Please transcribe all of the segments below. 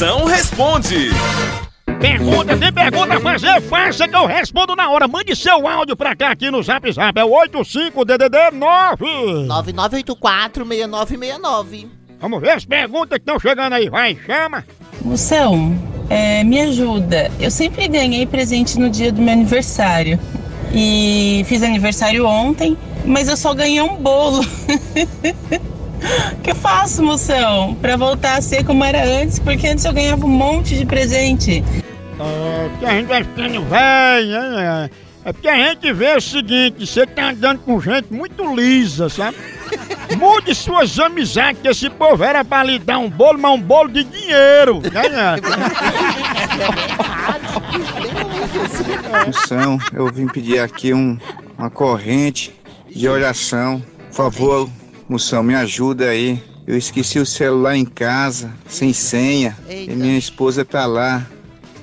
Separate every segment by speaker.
Speaker 1: Moção responde.
Speaker 2: Pergunta, tem pergunta a fazer? Faça que eu respondo na hora. Mande seu áudio pra cá aqui no Zap Zap. É o 85DDD 9.
Speaker 3: 9984-6969.
Speaker 2: Vamos ver as perguntas que estão chegando aí. Vai, chama.
Speaker 4: Moção, é, me ajuda. Eu sempre ganhei presente no dia do meu aniversário. E fiz aniversário ontem, mas eu só ganhei um bolo. O que eu faço, moção? Pra voltar a ser como era antes, porque antes eu ganhava um monte de presente.
Speaker 2: É, porque a gente vai ficando velho, né? É porque a gente vê o seguinte, você tá andando com gente muito lisa, sabe? Mude suas amizades, que esse povo era pra lhe dar um bolo, mas um bolo de dinheiro. Né?
Speaker 5: Moção, eu vim pedir aqui um, uma corrente de oração. Por favor, moção, me ajuda aí. Eu esqueci o celular em casa, sem senha,
Speaker 3: Eita.
Speaker 5: e minha esposa tá lá.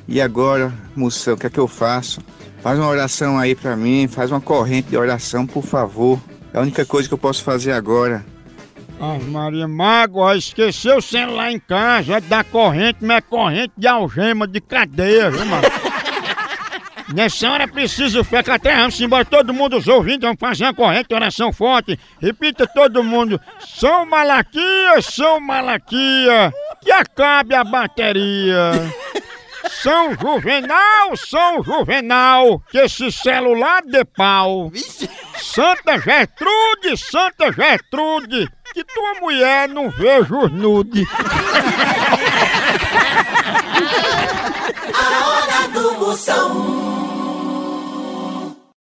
Speaker 5: E agora, moção, o que é que eu faço? Faz uma oração aí pra mim, faz uma corrente de oração, por favor. É a única coisa que eu posso fazer agora.
Speaker 2: Ah, Maria Mago, ó, esqueceu o celular em casa, é da corrente, mas é corrente de algema, de cadeia, viu, mano? Nessa hora é preciso fé que até vamos embora, todo mundo os ouvindo, vamos fazer uma corrente, oração forte. Repita todo mundo, São Malaquias, São Malaquia, que acabe a bateria. São Juvenal, São Juvenal, que esse celular de pau. Santa Gertrude, Santa Gertrude, que tua mulher não veja os nude.
Speaker 6: A hora do Moção.